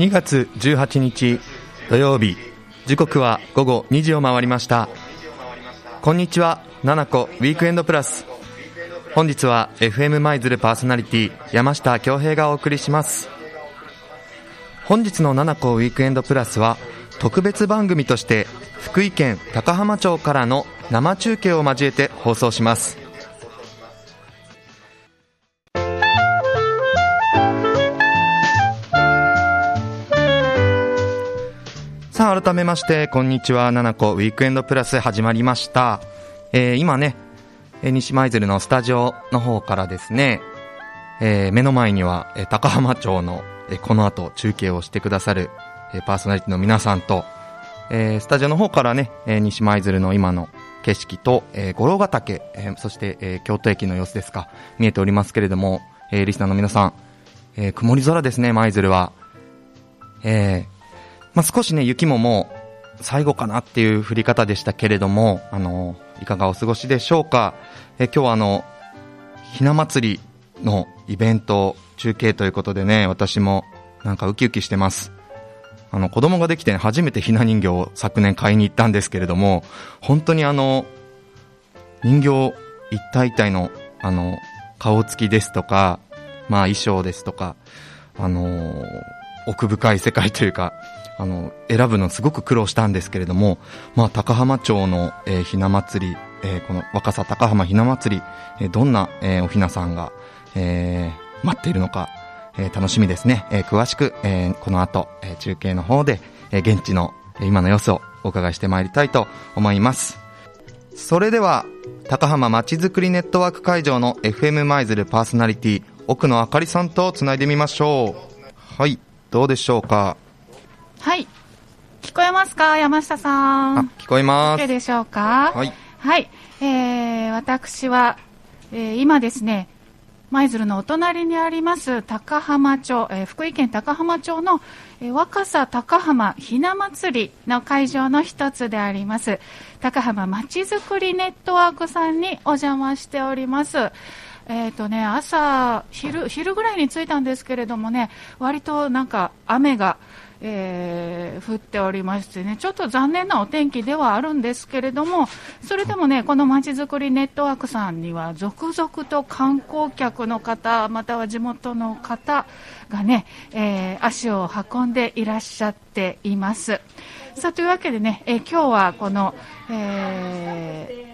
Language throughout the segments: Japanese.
2月18日土曜日。時刻は午後2時を回りました。こんにちは七子ウィークエンドプラス。本日は FM 舞鶴パーソナリティ山下恭平がお送りします。本日の七子ウィークエンドプラスは特別番組として福井県高浜町からの生中継を交えて放送します。さあ改めましてこんにちは七子ウィークエンドプラス始まりました、えー、今ね西舞鶴のスタジオの方からですね、えー、目の前には、え高浜町の、えこの後中継をしてくださる、えパーソナリティの皆さんと、えー、スタジオの方からね、えー、西舞鶴の今の景色と、えー、五郎ヶ岳、えー、そして、えー、京都駅の様子ですか、見えておりますけれども、えー、リスナーの皆さん、えー、曇り空ですね、舞鶴は。えー、まあ、少しね、雪ももう最後かなっていう降り方でしたけれども、あの、いかがお過ごしでしょうか。え今日はあの、ひな祭りのイベント中継ということでね、私もなんかウキウキしてます。あの、子供ができて、ね、初めてひな人形を昨年買いに行ったんですけれども、本当にあの、人形一体一体の、あの、顔つきですとか、まあ衣装ですとか、あの、奥深い世界というか、あの、選ぶのすごく苦労したんですけれども、まあ、高浜町の、えー、ひな祭り、えー、この若狭高浜ひな祭り、えー、どんな、えー、おひなさんが、えー、待っているのか、えー、楽しみですね。えー、詳しく、えー、この後、えー、中継の方で、えー、現地の、え、今の様子をお伺いしてまいりたいと思います。それでは、高浜まちづくりネットワーク会場の FM 舞鶴パーソナリティ、奥野あかりさんとつないでみましょう。はい、どうでしょうか？はい。聞こえますか？山下さん。あ、聞こえます。OK でしょうか？はい。はい。えー、私は、えー、今ですね、舞鶴のお隣にあります高浜町、えー、福井県高浜町の、えー、若狭高浜ひな祭りの会場の一つであります高浜まちづくりネットワークさんにお邪魔しております。えーとね、朝昼、昼ぐらいに着いたんですけれどもね、割となんか雨が、えー、降っておりましてね、ちょっと残念なお天気ではあるんですけれども、それでもね、このまちづくりネットワークさんには、続々と観光客の方、または地元の方がね、えー、足を運んでいらっしゃっています。さあ、というわけでね、えー、今日はこの、え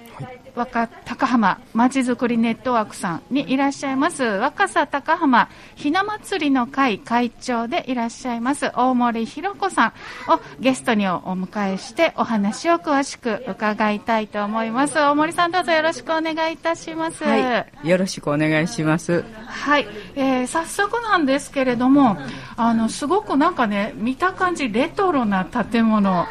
若高浜まちづくりネットワークさんにいらっしゃいます。若狭高浜ひな祭りの会会長でいらっしゃいます。大森ひろ子さん。をゲストにお迎えしてお話を詳しく伺いたいと思います。大森さんどうぞよろしくお願いいたします、はい、よろしくお願いします。はい、えー、早速なんですけれどもあのすごくなんかね見た感じレトロな建物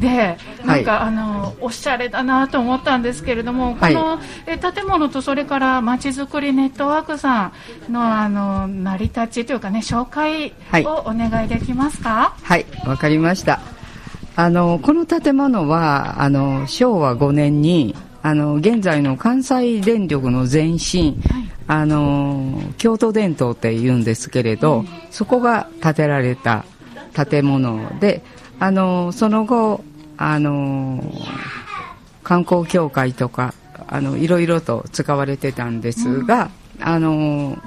で、なんか、はい、あのおしゃれだなと思ったんですけれども、この、え建物とそれからまちづくりネットワークさんのあの成り立ちというかね紹介をお願いできますか？はいわ、かりました。あのこの建物はあの昭和5年にあの現在の関西電力の前身、はい、あの京都電灯って言うんですけれど、そこが建てられた建物であのその後あの観光協会とかあのいろいろと使われてたんですが、うん、あの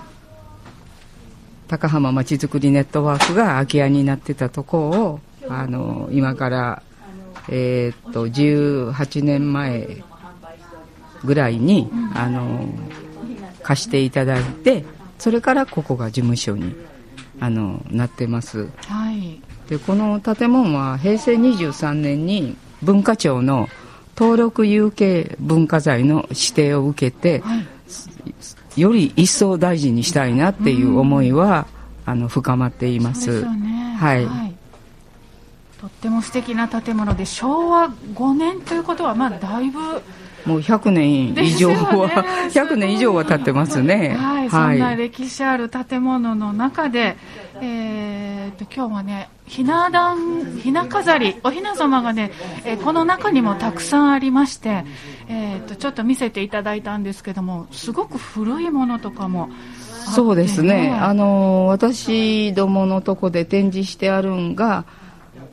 高浜まちづくりネットワークが空き家になってたとこをあの今から、えー、っと18年前ぐらいに、うん、あの貸していただいてそれからここが事務所にあのなってます。はいでこの建物は平成23年に文化庁の登録有形文化財の指定を受けて、はい、より一層大事にしたいなっていう思いは、うん、あの深まっています。ね、はい、はい、とっても素敵な建物で昭和5年ということはまあだいぶもう100年以上は、ね、100年以上は経ってますね。はい、そんな歴史ある建物の中で、えーと、今日はね、ひな壇、ひな飾り、おひな様がね、えー、この中にもたくさんありまして、えーと、ちょっと見せていただいたんですけども、すごく古いものとかもそうですね、あの私どものとこで展示してあるんが、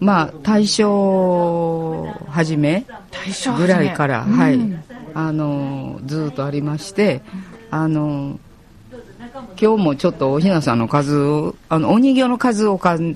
まあ、大正初めぐらいから、はい、あのずっとありまして、あの今日もちょっとおひなさんの数をあのお人形の数を数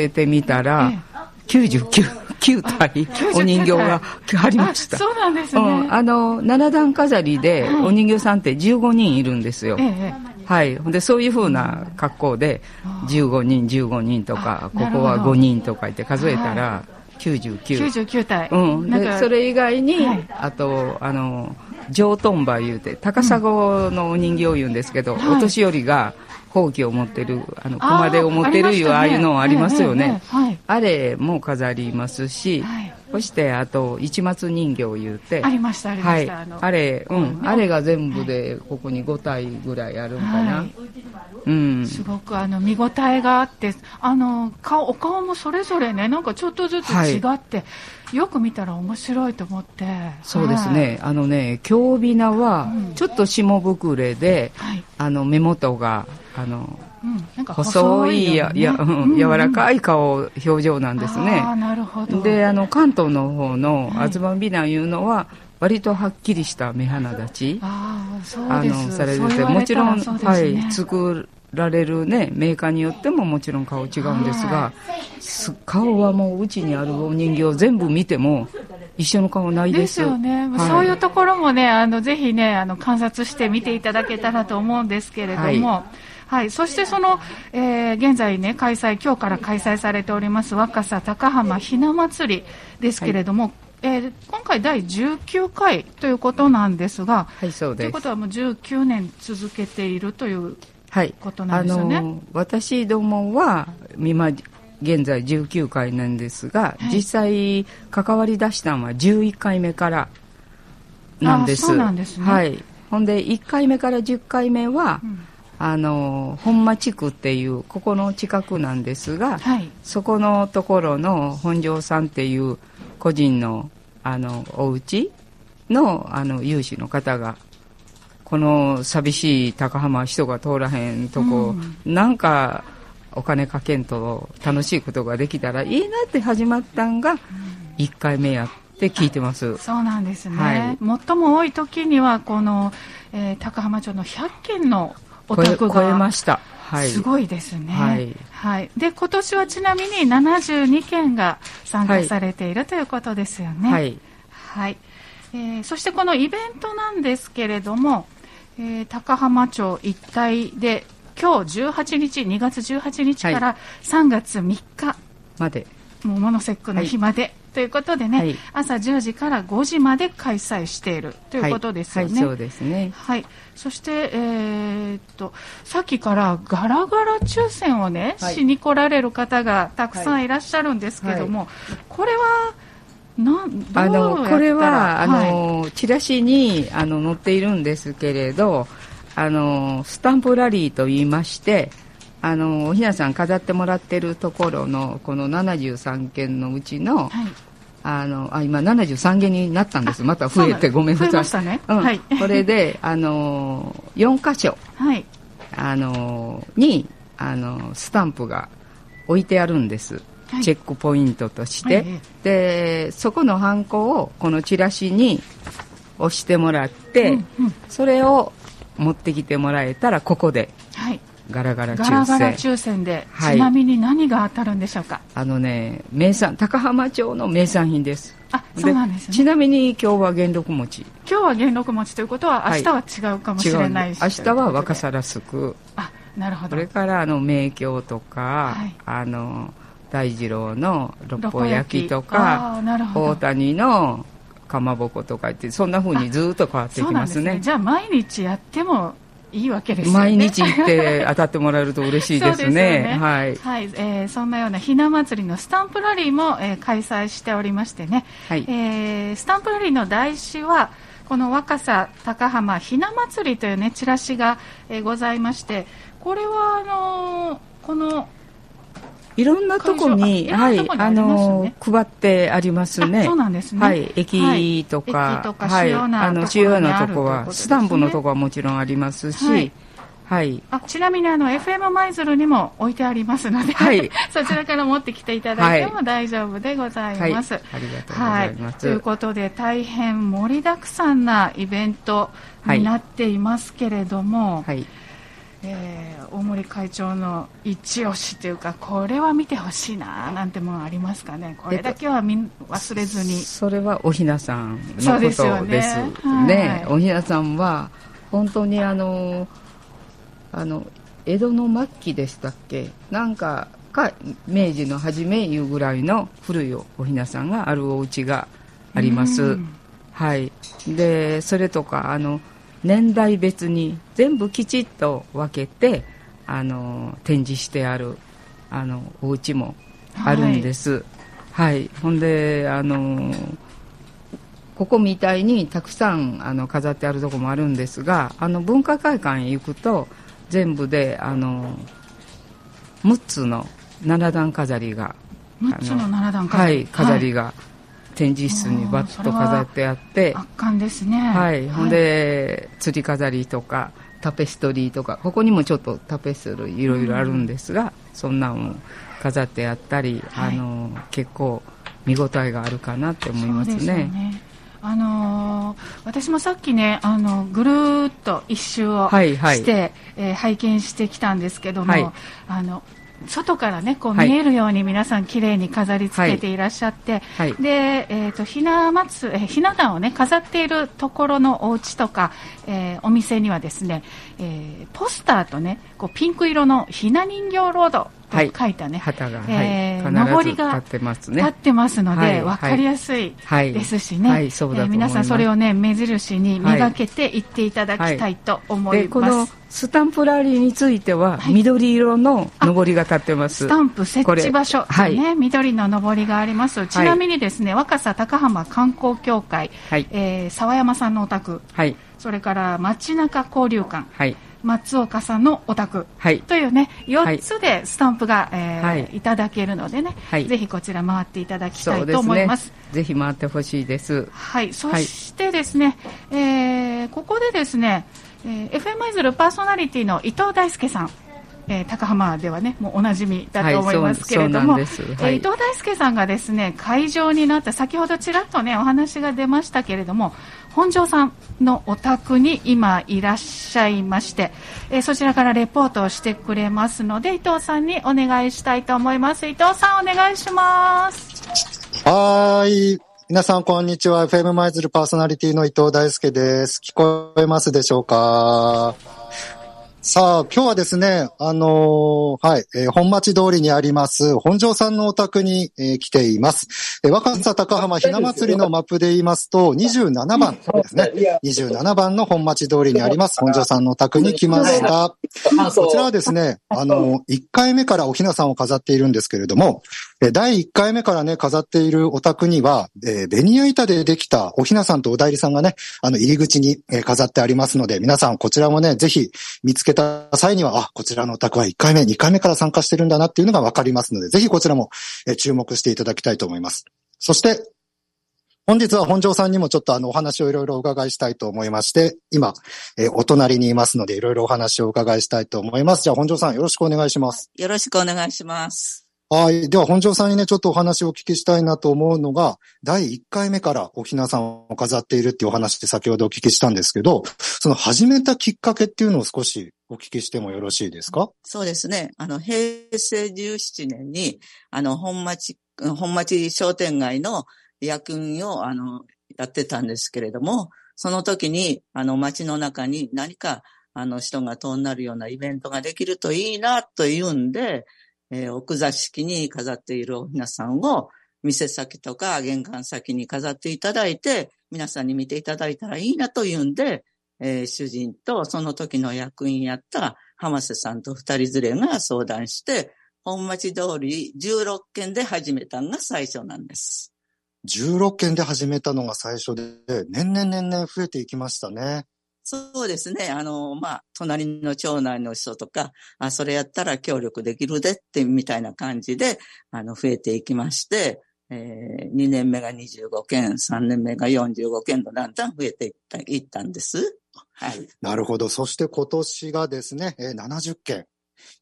えてみたら、はい、99 9体。お人形がありました。そうなんですね、うん、あの七段飾りでお人形さんって15人いるんですよ、はい、はい、でそういうふうな格好で15人15人とかここは5人とか言って数えたら99 99体、うん、でそれ以外に、はい、あとあの上トンバ言うて高砂のお人形を言うんですけど、うん、お年寄りがほうきを持ってるあの熊手を持ってるいうああいうのありますよね、あれも飾りますし、そしてあと市松人形を言うて。ありましたありました、はい、あれうん。あれが全部でここに5体ぐらいあるんかな、うん、すごくあの見応えがあってあの顔お顔もそれぞれねなんかちょっとずつ違って、はい、よく見たら面白いと思って。そうですね、はい、あのね京美名はちょっと下膨れで、うん、あの目元があのうん、なんか細いや、ね、や、うん、柔らかい顔、表情なんですね。あなるほど。で、あの、関東の方の東美男いうのは、割とはっきりした目鼻立ち、あのされてて、もちろん、ね、はい、作られるね、メーカーによってももちろん顔違うんですが、顔はもううちにあるお人形全部見ても、一緒の顔ないです。ですよね、はい、そういうところもね、あのぜひね、あの観察して見ていただけたらと思うんですけれども、はいはい、そしてその、えー、現在ね、開催、今日から開催されております若狭高浜ひな祭りですけれども、はいえー、今回第19回ということなんですが、はい、そうです。ということはもう19年続けているということなんですよね。はい、あの私どもは今現在19回なんですが、はい、実際関わり出したのは11回目からなんです。そうなんですね。はい。ほんで1回目から10回目は、うんあの本間地区っていうここの近くなんですが、はい、そこのところの本庄さんっていう個人のあのお家のあの有志の方がこの寂しい高浜人が通らへんとこ、うん、なんかお金かけんと楽しいことができたらいいなって始まったんが1回目やって聞いてます。そうなんですね、はい、最も多い時にはこの、えー、高浜町の100件のお宅が超えました。はい、すごいですね。はい。はい。で、今年はちなみに72件が参加されている、はい、ということですよね。はい。はい。えー、そしてこのイベントなんですけれども、えー、高浜町一帯で今日18日、2月18日から3月3日まで、もうモノセックの日まで、ということでね、はい、朝10時から5時まで開催しているということですよね。はい、はい、そうですね。はい。そして、えー、っと、さっきからガラガラ抽選をね、しに来られる方がたくさんいらっしゃるんですけども、これは、あのこれはあの、チラシにあの載っているんですけれどあのスタンプラリーといいましてあのおひなさん飾ってもらってるところのこの73件のうちの、はい、あのあ今73件になったんです。また増えてごめんなさい、ね。うん。はい、これであの4箇所、はい、あのにあのスタンプが置いてあるんです、はい、チェックポイントとして、はい、でそこのハンコをこのチラシに押してもらって、うんうん、それを持ってきてもらえたらここで、はい、ガラガラ抽選ガラガラ抽選。で、はい、ちなみに何が当たるんでしょうか？あのね名産高浜町の名産品です。あそうなんです、ね、ちなみに今日は元禄餅。今日は元禄餅ということは明日は違うかもしれないし、はい、明日は若さらすく。あなるほど。それからあの名鏡とか、はい、あの大二郎の六方焼きとか大谷のかまぼことかってそんなふうにずっと変わってきますね、ね、じゃあ毎日やってもいいわけです、ね、毎日行って当たってもらえると嬉しいですね。ね。はい、はい、えー、そんなようなひな祭りのスタンプラリーも、えー、開催しておりましてね、はい、えー、スタンプラリーの台紙はこの若狭高浜ひな祭りというねチラシが、えー、ございましてこれはあのー、このいろんなとこに、はい、あの、配ってありますね。そうなんですね。はい、駅とか、はい、あの、主要なとこは、スタンプのとこはもちろんありますし、はい。あ、ちなみにあの、FM 舞鶴にも置いてありますので、はい。そちらから持ってきていただいても大丈夫でございます。はい、ありがとうございます。ということで、大変盛りだくさんなイベントになっていますけれども、はい。えー、大森会長の一押しというかこれは見てほしいななんてものありますかね。これだけはみ忘れずに、それはおひなさんのことですね。ね、おひなさんは本当にあのあの江戸の末期でしたっけ？なんかか明治の初めいうぐらいの古いおひなさんがあるお家があります、はい。でそれとかあの年代別に全部きちっと分けてあの展示してあるあのお家もあるんです、はい、はい、ほんであのここみたいにたくさんあの飾ってあるとこもあるんですがあの文化会館へ行くと全部であの6つの七段飾りが6つの七段飾り,、はい、飾りが展示室にバッと飾ってあって圧巻ですね。はい、ほんで釣り飾りとかタペストリーとかここにもちょっとタペストリーいろいろあるんですが、うん、そんなんを飾ってあったり、はい、あの結構見応えがあるかなって思いますね。あのー、私もさっきねあのぐるっと一周をして、はい。はい、えー、拝見してきたんですけども、はい、あの外からねこう見えるように皆さん綺麗に飾り付けていらっしゃって、はい、で、えっ、ー、とひな祭えひな壇をね飾っているところのお家とか、えー、お店にはですね、えー、ポスターとねこうピンク色のひな人形ロードと書いたね、旗が、えー、上りが立ってますね。立ってますので、はい、分かりやすいですしね、はい。えー、皆さんそれをね、目印にめがけて行っていただきたいと思います。このスタンプラリーについては、緑色の上りが立ってます。スタンプ設置場所、はい、ね、緑の上りがあります。ちなみにですね、若狭高浜観光協会、はい、えー、沢山さんのお宅、はい、それから街中交流館、はい。松岡さんのお宅。というね、はい、4つでスタンプが、えーはい、いただけるのでね、はい、ぜひこちら回っていただきたいと思います。すね、ぜひ回ってほしいです。はい、そしてですね、はい、えー、ここでですね、えー、FM イズルパーソナリティの伊藤大輔さん、えー、高浜ではねもうおなじみだと思いますけれども、はい、えー、伊藤大輔さんがですね会場になった先ほどちらっとねお話が出ましたけれども本庄さんのお宅に今いらっしゃいまして、えー、そちらからレポートをしてくれますので伊藤さんにお願いしたいと思います。伊藤さんお願いします。はい。皆さんこんにちは。FM マイズルパーソナリティの伊藤大輔です。聞こえますでしょうか？さあ、今日はですね、あのー、はい、えー、本町通りにあります、本庄さんのお宅に、えー、来ています。えー、若狭高浜ひな祭りのマップで言いますと、27番ですね。27番の本町通りにあります、本庄さんのお宅に来ました。こちらはですね、あのー、1回目からおひなさんを飾っているんですけれども、第1回目からね、飾っているお宅には、えー、ベニヤ板でできたおひなさんとお代理さんがね、あの、入り口に、飾ってありますので、皆さんこちらもね、ぜひ見つけた際には、あ、こちらのお宅は1回目、2回目から参加してるんだなっていうのがわかりますので、ぜひこちらも、注目していただきたいと思います。そして、本日は本庄さんにもちょっとあのお話をいろいろお伺いしたいと思いまして、今、えー、お隣にいますのでいろいろお話をお伺いしたいと思います。じゃあ本庄さんよろしくお願いします。よろしくお願いします。はい。では、本庄さんにね、ちょっとお話をお聞きしたいなと思うのが、第1回目からおひなさんを飾っているっていうお話で先ほどお聞きしたんですけど、その始めたきっかけっていうのを少しお聞きしてもよろしいですか？そうですね。あの、平成17年に、あの、本町、本町商店街の役員を、あの、やってたんですけれども、その時に、あの、街の中に何か、あの、人が遠なるようなイベントができるといいな、というんで、えー、奥座敷に飾っているおひなさんを、店先とか玄関先に飾っていただいて、皆さんに見ていただいたらいいなというんで、えー、主人とその時の役員やった浜瀬さんと二人連れが相談して、本町通り16件で始めたのが最初なんです。16件で始めたのが最初で、年々年々増えていきましたね。そうですね。あの、まあ、隣の町内の人とか、あ、それやったら協力できるでって、みたいな感じで、あの、増えていきまして、えー、2年目が25件、3年目が45件とだんだん増えていったいったんです。はい。なるほど。そして今年がですね、えー70件。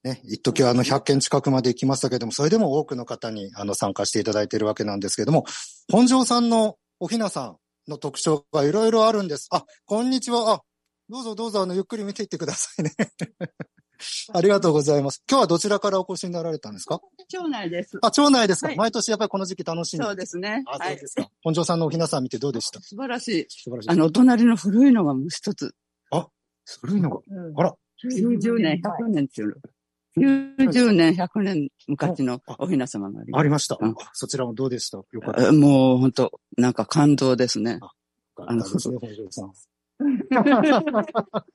ね、一時はあの100件近くまで行きましたけども、それでも多くの方にあの参加していただいているわけなんですけれども、本庄さんのおひなさんの特徴がいろいろあるんです。あ、こんにちは。あ、どうぞどうぞ、あの、ゆっくり見ていってくださいね。ありがとうございます。今日はどちらからお越しになられたんですか？町内です。あ、町内ですか、はい毎年やっぱりこの時期楽しんで。そうですね。あ、はいそうで。すか。本庄さんのおひなさん見てどうでした？素晴らしい。素晴らしい。あの、お隣の古いのが一つ。古いのが。あら、90年、100年っていうの。90年、100年昔のおひな様がありまありました。うんあそちらもどうでした？よかった。す。もう本当なんか感動ですね。あの、ですね、本庄さん。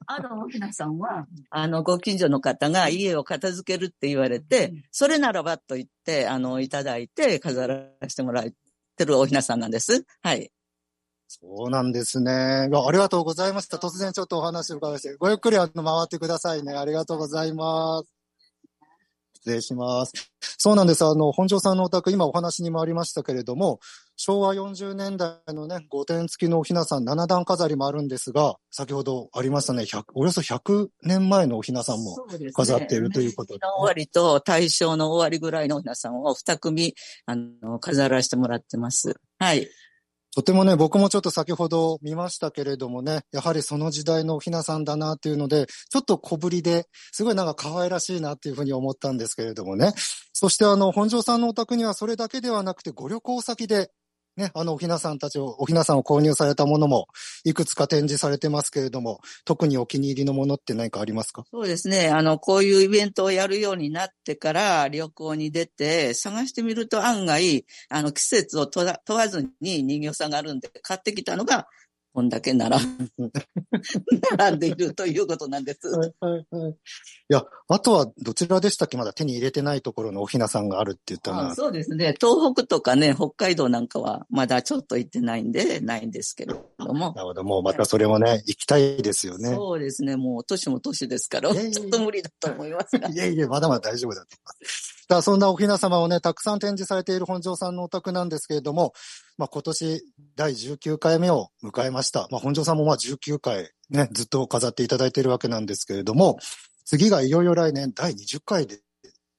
あの、おひなさんは、あの、ご近所の方が家を片付けるって言われて、それならばと言って、あの、いただいて飾らせてもらってるおひなさんなんです。はい。そうなんですね。ありがとうございました。突然ちょっとお話を伺いして、ごゆっくりあの回ってくださいね。ありがとうございます。失礼します。そうなんです。あの、本庄さんのお宅、今お話にもありましたけれども、昭和40年代のね、5点付きのおひなさん7段飾りもあるんですが、先ほどありましたね、100およそ100年前のおひなさんも飾っているということで、の終わりと大正の終わりぐらいのおひなさんを二組、あの、飾らせてもらってます。はい。とてもね、僕もちょっと先ほど見ましたけれどもね、やはりその時代のおひなさんだなっていうので、ちょっと小ぶりで、すごいなんか可愛らしいなっていうふうに思ったんですけれどもね。そしてあの、本庄さんのお宅にはそれだけではなくて、ご旅行先で、ね、あの、おひなさんたちを、おひなさんを購入されたものも、いくつか展示されてますけれども、特にお気に入りのものって何かありますか？そうですね。あの、こういうイベントをやるようになってから旅行に出て探してみると案外、あの、季節を問わずに人形さんがあるんで買ってきたのが、こんだけなら、並んでいるということなんです。はいはいはい。いや、あとはどちらでしたっけ？まだ手に入れてないところのおひなさんがあるって言ったのは。あそうですね。東北とかね、北海道なんかはまだちょっと行ってないんで、ないんですけれども。なるほど。もうまたそれもね、行きたいですよね。そうですね。もう年も年ですから、いやいやいやちょっと無理だと思いますが。いえいえ、まだまだ大丈夫だと思います。そんなおひな様をね、たくさん展示されている本庄さんのお宅なんですけれども、まあ今年第19回目を迎えました。まあ本庄さんもまあ19回ね、ずっと飾っていただいているわけなんですけれども、次がいよいよ来年第20回で、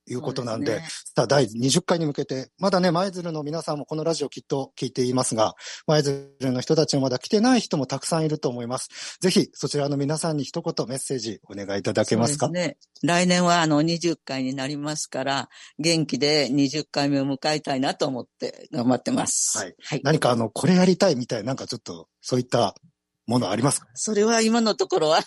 いうことなんで、ですねさあ第20回に向けて、まだね、舞鶴の皆さんもこのラジオきっと聞いていますが、舞鶴の人たちもまだ来てない人もたくさんいると思います。ぜひ、そちらの皆さんに一言メッセージお願いいただけますか？そうですね。来年はあの20回になりますから、元気で20回目を迎えたいなと思って頑張ってます。はい。はい。何かあの、これやりたいみたいな、なんかちょっと、そういったものありますか？それは今のところは、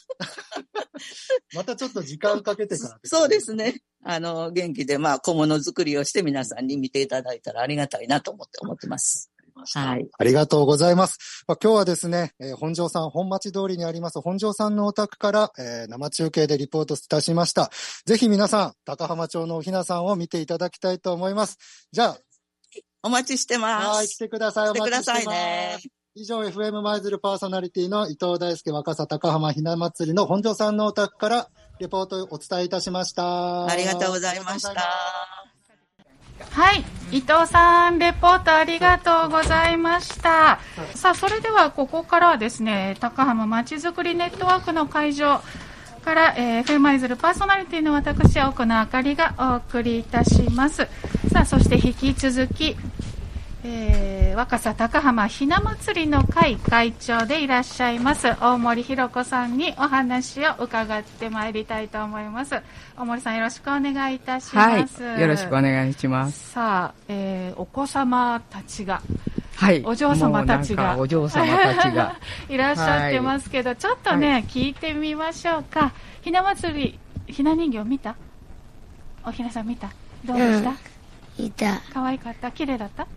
またちょっと時間かけてから。そうですね。あの、元気でまあ小物作りをして皆さんに見ていただいたらありがたいなと思って思ってます。はい。ありがとうございます。まあ、今日はですね、えー本庄さん、本町通りにあります本庄さんのお宅から、えー生中継でリポートいたしました。ぜひ皆さん、高浜町のおひなさんを見ていただきたいと思います。じゃお待ちしてあ、まはい、来す。てください。来てくださいお待ちしてねます。以上、FM 舞鶴パーソナリティの伊藤大輔若狭高浜ひな祭りの本庄さんのお宅からレポートをお伝えいたしました。ありがとうございました。はい。伊藤さん、レポートありがとうございました。さあ、それではここからはですね、高浜まちづくりネットワークの会場から、えー、フェマイズルパーソナリティの私、奥野あかりがお送りいたします。さあ、そして引き続き、えー、若狭高浜ひな祭りの会会長でいらっしゃいます大森ひろ子さんにお話を伺ってまいりたいと思います大森さんよろしくお願いいたしはいます、。よろしくお願いします。さあ、えーお子様たちがはい。お嬢様たちがお嬢様たちが。いらっしゃってますけど、ちょっとね、聞いてみましょうかひな祭りひな人形見た？おひなさん見た？どうでした、いた。可愛かった？綺麗だった？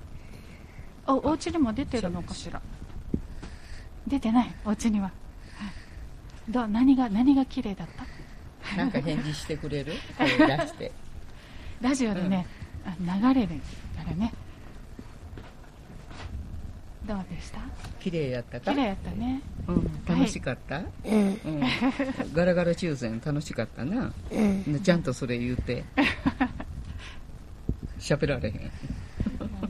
おお家にも出てるのかしら？出てない？お家には、はいどう？何が何が綺麗だった？なんか返事してくれる？声出して。ラジオでね、あ流れるからねどうでした？綺麗やったか？綺麗やったねうん。楽しかった、うん。うん。ガラガラ抽選楽しかったな。うん。ちゃんとそれ言うて。喋られへん。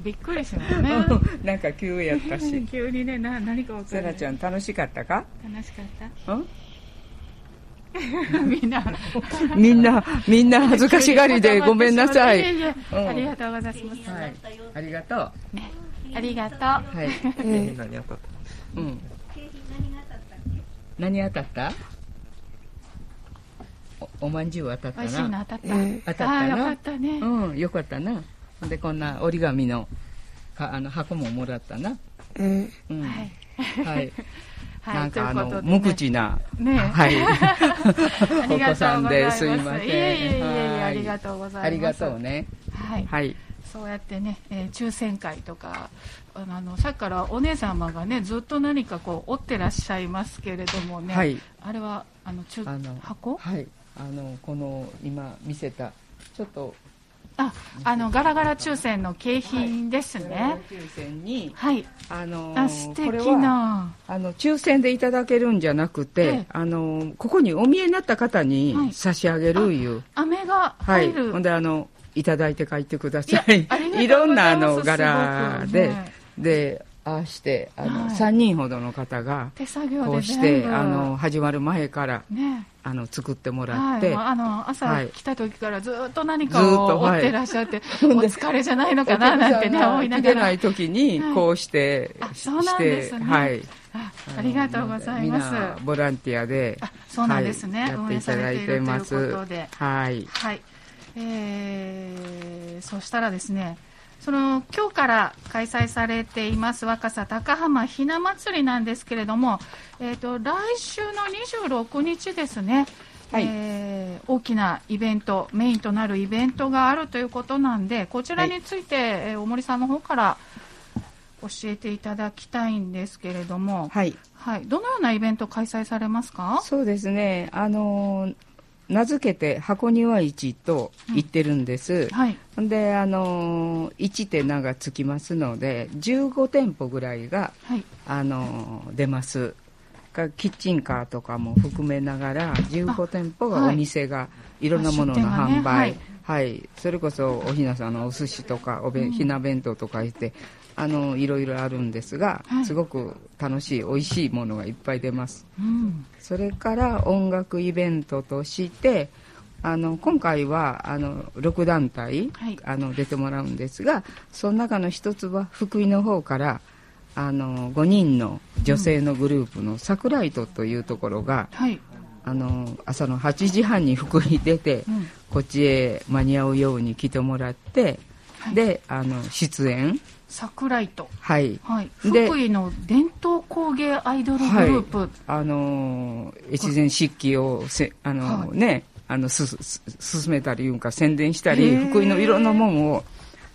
びっくりしますね。なんか急やったし。急にねな何か分かセるラちゃん楽しかったか？楽しかっうん？た みんな。みんなみんな恥ずかしがりでごめんなさい。ありがとうございます、はい。ありがとう。はありがとう。い。えー何当たっうん。何当たった？おおまんじゅう当たった美味しいのな当たった、当たったああよかなったね、うんよかったなでこんな折り紙のかあの箱ももらったな。うん。はい。はい。はいなんかあのということでね。無口なね。はい。お子さんです。すいません。いえいえいえありがとうございます。ありがとうね。はい、はい。そうやってね、えー抽選会とかあのあのさっきからお姉様がねずっと何かこう折ってらっしゃいますけれどもね、はい。あれはあの中あの箱？はい。あのこの今見せたちょっとああのガラガラ抽選の景品ですね。抽選にはい、あのあ素敵な。あの抽選でいただけるんじゃなくて、ええ。あのここにお見えになった方にはい。差し上げるいう、飴がはい、入る、ほんであのいただいて帰ってください。い ろんなあの柄で、ねでああしてあの、はい。3人ほどの方が手作業こでうしてあの始まる前からね。あの作ってもらはい、って、もうあの朝はい。来た時からずっと何かを追ってらっしゃって、お疲れじゃないのかななんてね思いながら。来てない時にはい。こうして、あそうなんですね。してはい。あありがとうございます。ボランティアであそうなんですね、はい、やっていただいてます。いいうことではい。はい、えー、そしたらですねその今日から開催されています若狭高浜ひな祭りなんですけれども、えー、と来週の26日ですね、はい。えー大きなイベントメインとなるイベントがあるということなんでこちらについて、えー大森さんの方から教えていただきたいんですけれども、はい。はい、どのようなイベント開催されますか？そうですね。あの名付けて箱庭市と言ってるんです、はい。ほんであの1って名がつきますので15店舗ぐらいがはい。あの出ます。かキッチンカーとかも含めながら15店舗がはい。お店がいろんなものの販売、はい。はい、それこそおひなさんのお寿司とかおべ、ん、ひな弁当とか言ってあのいろいろあるんですが、はい。すごく楽しい美味しいものがいっぱい出ます。うん。それから音楽イベントとしてあの今回はあの6団体、はい。あの出てもらうんですがその中の一つは福井の方からあの5人の女性のグループの桜井とというところが、はい。あの朝の8時半に福井出て、うん。こっちへ間に合うように来てもらって、はいであの出演。桜井と、はい。はい、で福井の伝統工芸アイドルグループ、あのー越前漆器をせあのーはい。ねあのすす進めたりいうんか宣伝したへりー。福井のいろんなもんを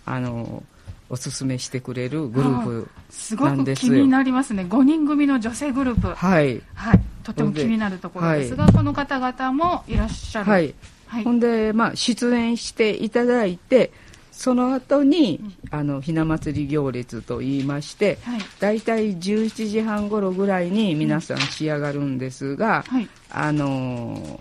あのーおすすめしてくれるグループすごくなんですよ。気になりますね。5人組の女性グループ。はい。はい。とても気になるところですが、この方々もいらっしゃる。はい、はい。ほんで、まあ、出演していただいてその後に、あのひな祭り行列といいましてはい。大体17時半頃ぐらいに皆さん仕上がるんですが、はい。あのー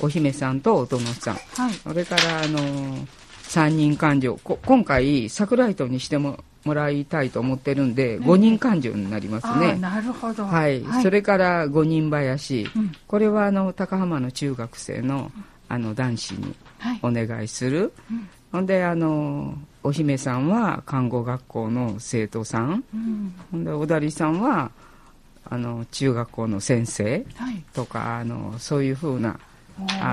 お姫さんとお殿さん。はい。それから、あのー三人勘定。こ今回桜井戸にしてももらいたいと思ってるんで、5人勘定になりますね。なるほど。はい、それから五人林、うん。これはあの高浜の中学生のあの男子にはい。お願いする、うんほんであのお姫さんは看護学校の生徒さん。うん。ほんでおだりさんはあの中学校の先生はい。とかあのそういうふうな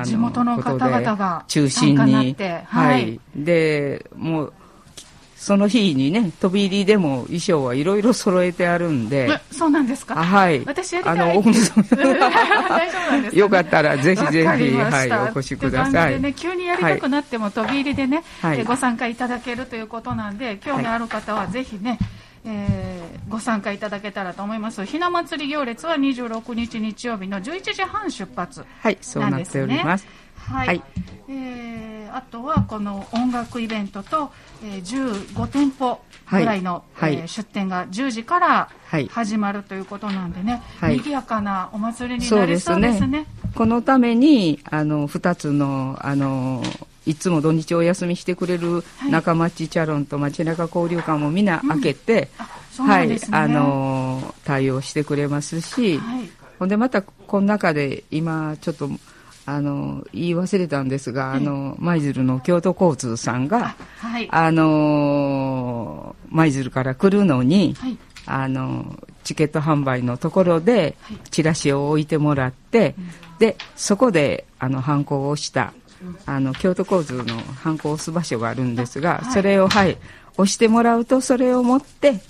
地元の方々が中心に参加なってはい、でもうその日にね飛び入りでも衣装はいろいろ揃えてあるんで。えそうなんですか？あはい。私やりたい。あのよかったらぜひぜひ、はい、お越しください。ね、急にやりたくなっても飛び入りでね、はい。えーご参加いただけるということなんで、興味ある方はぜひね、えーご参加いただけたらと思います。ひな祭り行列は26日日曜日の11時半出発。はい、そうなっております。はい。はい。えーあとはこの音楽イベントと、えー15店舗ぐらいの、はい。えー出店が10時からはい。始まるということなんでね、はい。賑やかなお祭りになりそうですすね。このために、あの、二つの、あの、いつも土日お休みしてくれる中町チャロンと街中交流館もみんな開けて、そうなんね。はい、あのー対応してくれますし、はい。ほんでまたこの中で今ちょっとあの言い忘れたんですが、あの舞鶴の京都交通さんがはい。あの舞鶴から来るのに、はい。あのチケット販売のところではいチラシを置いてもらって、でそこであの犯行をしたあの京都交通の犯行を押す場所があるんですが、はいそれをはい押してもらうとそれを持って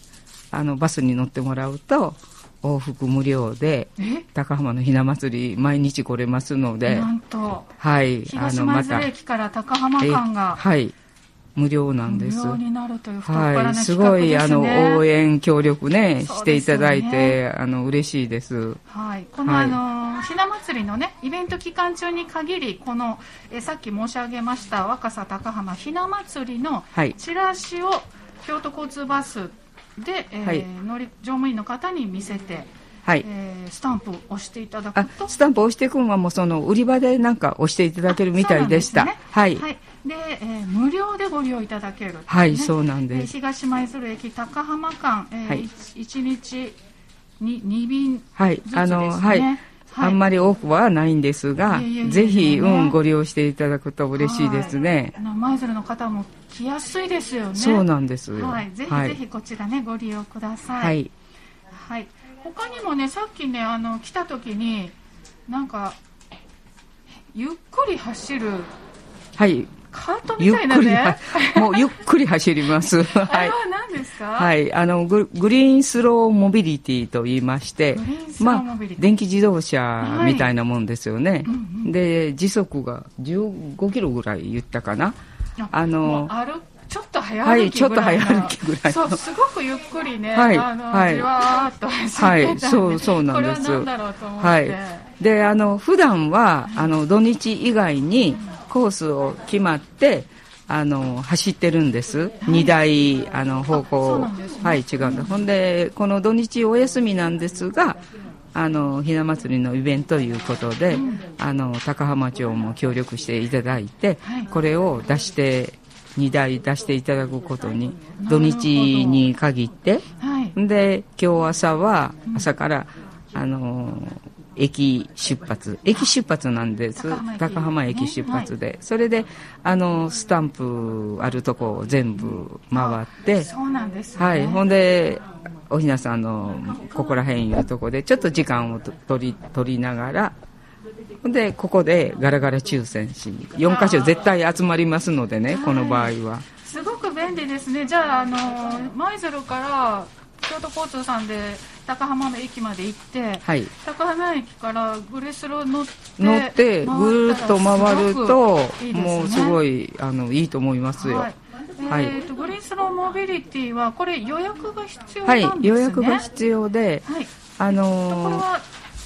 あのバスに乗ってもらうと往復無料でえ？高浜のひな祭り毎日来れますのでなんと、はい東舞鶴駅から高浜間がはい無料なん無です。料になるという太っ腹は、ないす企画ですね。ごいあの応援協力ねそうしていただいてよあの嬉しいです。はい、この、はい。あのひな祭りのねイベント期間中に限りこのえさっき申し上げました若狭高浜ひな祭りのはい。チラシを京都交通バスで、えーはい。乗り乗務員の方に見せて、はいえースタンプを押していただあくとスタンプ押してくんはもうその売り場でなんか押していただけるみたいでしたねはいはいで、えー無料でご利用いただける、はいねそうなんえーです東舞鶴駅高浜間、えーはい1日に2便はいあのはいあんまり多くはないんですがいえいえいえいえぜひうねんご利用していただくと嬉しいですね舞鶴の方も来やすいですよね。そうなんですよはい、ぜひはいぜひこちらね、ご利用くださ。はいいはい。他にもね、さっきね、あの来た時に、なんかゆっくり走るはいカートみたいなね。もうゆっくり走りますあ はいれは何ですか？。はいい、あのググリーンスローモビリティと言いましてグリーンスローモビリティあ、電気自動車みたいなもんですよね、うんうんで時速が15キロぐらい言ったかなあの歩ちょっと早はい歩きぐらいの、ちょっと早歩きぐらいの。そう、すごくゆっくりね、はいあの、はい。じわーっと走ってたんで、はいそうそうなんですこれは何だろうと思って。はい。であの普段はあの土日以外にコースを決まってあの走ってるんです、2台あの方向。ね。はい違うんでほんでこの土日お休みなんですがあのひな祭りのイベントということで、あの高浜町も協力していただいて、はい。これを出して2台出していただくことに土日に限って。はい。で今日朝は朝から、あのー駅出発。駅出発なんです。高浜駅。出発で、それであのスタンプあるとこを全部回って。そうなんですね。はい。ほんでおひなさんのここら辺いうとこでちょっと時間をと取り取りながらでここでガラガラ抽選し4箇所絶対集まりますのでねこの場合は。すごく便利ですね。じゃあ、あの、舞鶴から京都交通さんで高浜の駅まで行って、はい。高浜駅からグレスロ乗って、乗ってぐーっと回るとね。もうすごいあのいいと思いますよ。はい。はいえーとグリーンスローモビリティはこれ予約が必要なはいんですね。予約が必要ではい。あこれのは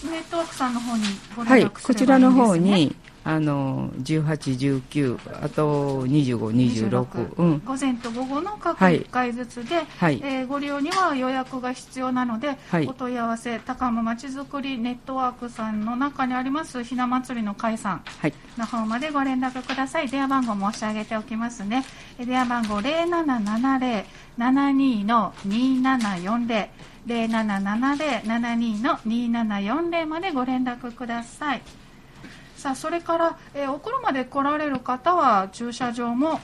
ネットワークさんの方にごはい連絡すればいいんです、ね。こちらの方にあの18、19あと25、26、うん、午前と午後の各はい。1回ずつで、はい。えーご利用には予約が必要なので、はい。お問い合わせ高浜まちづくりネットワークさんの中にありますひな祭りの会さんはい。の方までご連絡ください。電話番号申し上げておきますね。え電話番号0770-72の2740 0770-72の2740までご連絡くださいさあそれから、えーお車で来られる方は駐車場も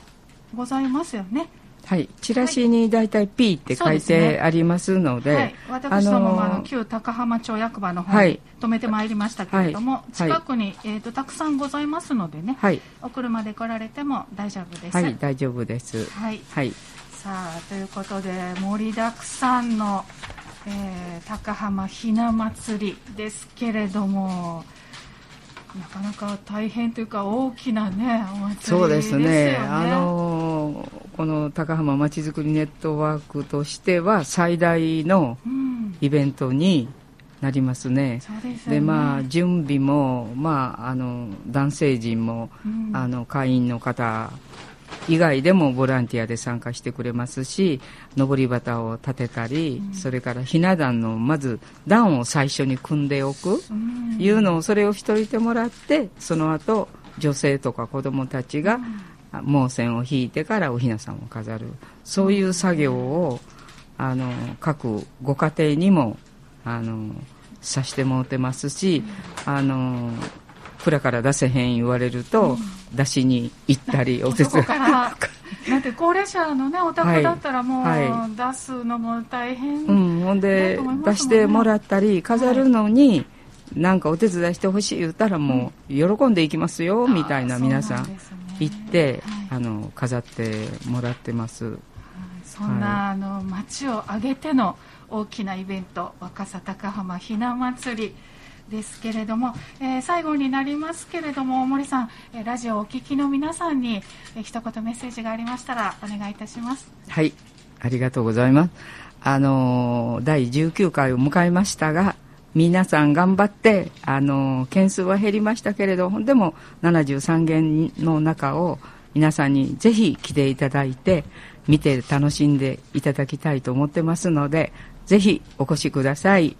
ございますよね。はい、チラシに大体 P って書いてありますので、はい、私どももあのの旧高浜町役場の方にはい。止めてまいりましたけれども、はい。近くに、えー、とたくさんございますのでね、はい、お車で来られても大丈夫です。はい、大丈夫です。はい。はい、さあということで盛りだくさんの、えー高浜ひな祭りですけれどもなかなか大変というか大きなねお祭りですよね。そうですね。あのーこの高浜まちづくりネットワークとしては最大のうん、イベントになりますね。そうでね。でまあ準備もまああの男性陣も、うんあの会員の方以外でもボランティアで参加してくれますし上り旗を立てたり、それからひな壇のまず段を最初に組んでおく、うん。いうのをそれをしといてもらってその後女性とか子供たちが、毛線を引いてからお雛さんを飾る。そういう作業をあの各ご家庭にもあのさしてもうてますしあの蔵から出せへん言われると、出しに行ったりお手伝い。だって高齢者のねお宅だったらもう、はい、出すのも大変、うん、ほんで、出してもらったり飾るのに、はい。なんかお手伝いしてほしい言ったらもう喜んでいきますよ、みたいな皆さん行って、あの飾ってもらってます、そんな、あの町を挙げての大きなイベント若狭高浜ひな祭りですけれども、えー、最後になりますけれども森さん、えラジオをお聞きの皆さんに、えー、一言メッセージがありましたらお願いいたしますはいありがとうございますあの第19回を迎えましたが皆さん頑張って、あの、件数は減りましたけれど、でも73件の中を皆さんにぜひ来ていただいて、見て楽しんでいただきたいと思ってますので、ぜひお越しください。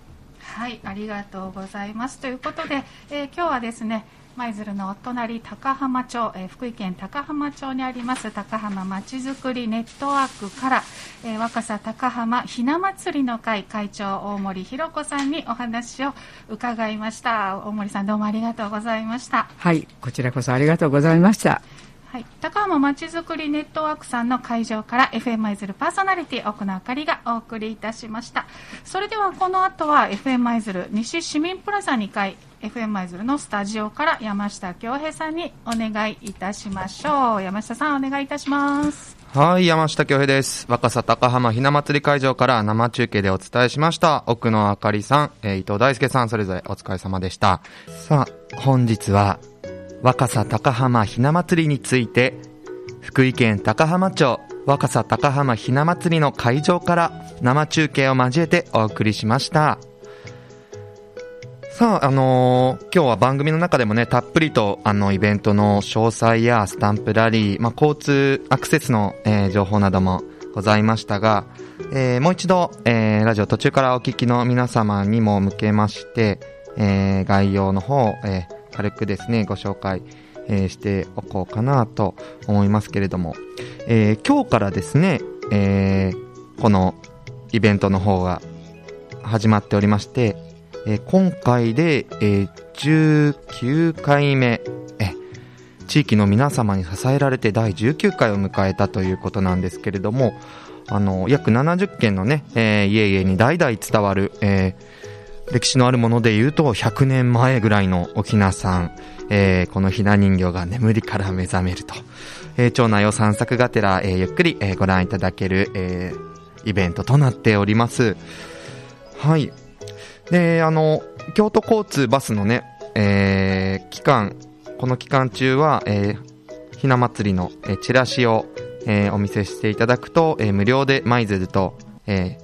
はい、ありがとうございます。ということで、えー、今日はですね、舞鶴のお隣高浜町、えー、福井県高浜町にあります高浜まちづくりネットワークから、えー、若狭高浜ひな祭りの会会長大森弘子さんにお話を伺いました。大森さんどうもありがとうございました。はいこちらこそありがとうございました。はい、高浜まちづくりネットワークさんの会場から FM 舞鶴パーソナリティ奥野あかりがお送りいたしました。それではこの後は FM 舞鶴西市民プラザ2階 FM 舞鶴のスタジオから山下恭平さんにお願いいたしましょう。山下さんお願いいたします。はい山下恭平です。若狭高浜ひな祭り会場から生中継でお伝えしました。奥野あかりさん、えー、伊藤大輔さんそれぞれお疲れ様でした。さあ本日は若狭高浜ひな祭りについて福井県高浜町若狭高浜ひな祭りの会場から生中継を交えてお送りしました。さあ、あのー、今日は番組の中でもね、たっぷりと、あの、イベントの詳細やスタンプラリー、まあ、交通アクセスの、えー、情報などもございましたが、えー、もう一度、えー、ラジオ途中からお聞きの皆様にも向けまして、えー、概要の方、えー、軽くですね、ご紹介、えー、しておこうかなと思いますけれども、えー、今日からですね、えー、このイベントの方が始まっておりまして、えー、今回で、えー、19回目、地域の皆様に支えられて第19回を迎えたということなんですけれども、あの、約70軒のね、えー、家々に代々伝わる、えー、歴史のあるもので言うと100年前ぐらいのおひなさん、えー、このひな人形が眠りから目覚めると、えー、町内を散策がてら、えー、ゆっくり、え、ご覧いただける、え、イベントとなっております。はい。で、あの、京都交通バスのね、え、期間、この期間中は、え、ひな祭りの、え、チラシを、え、お見せしていただくと、え、無料で舞鶴と、え、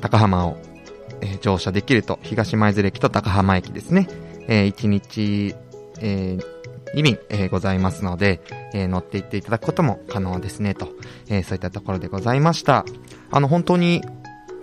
高浜を、えー、乗車できると、東舞鶴駅と高浜駅ですね、えー、1日、えー、2便、えー、ございますので、えー、乗っていっていただくことも可能ですね、と、えー、そういったところでございました。あの、本当に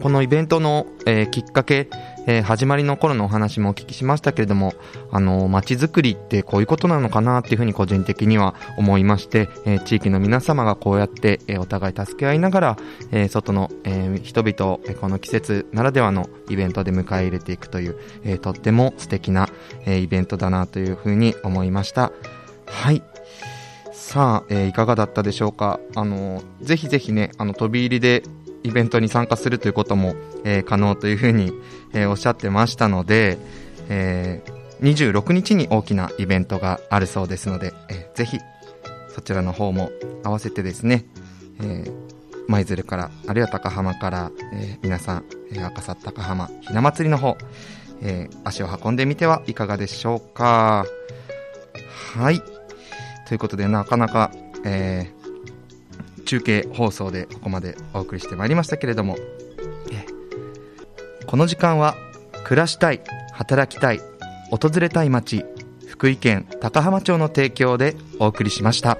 このイベントの、えー、きっかけ、えー、始まりの頃のお話もお聞きしましたけれども、あの、街づくりってこういうことなのかなっていうふうに個人的には思いまして、えー、地域の皆様がこうやって、えお互い助け合いながら、え外の、え人々を、えこの季節ならではのイベントで迎え入れていくという、えとっても素敵な、えイベントだなというふうに思いました。はい。さあ、えー、いかがだったでしょうか？あの、ぜひぜひね、あの、飛び入りでイベントに参加するということも、えー、可能というふうに、えー、おっしゃってましたので、えー、26日に大きなイベントがあるそうですので、えー、ぜひそちらの方も合わせてですね、え、舞鶴から、あるいは高浜から、え、皆さん、え、赤坂高浜ひな祭りの方、え、足を運んでみてはいかがでしょうか。はい。ということで、なかなか、えー、中継放送でここまでお送りしてまいりましたけれども、この時間は暮らしたい、働きたい、訪れたい街、福井県高浜町の提供でお送りしました。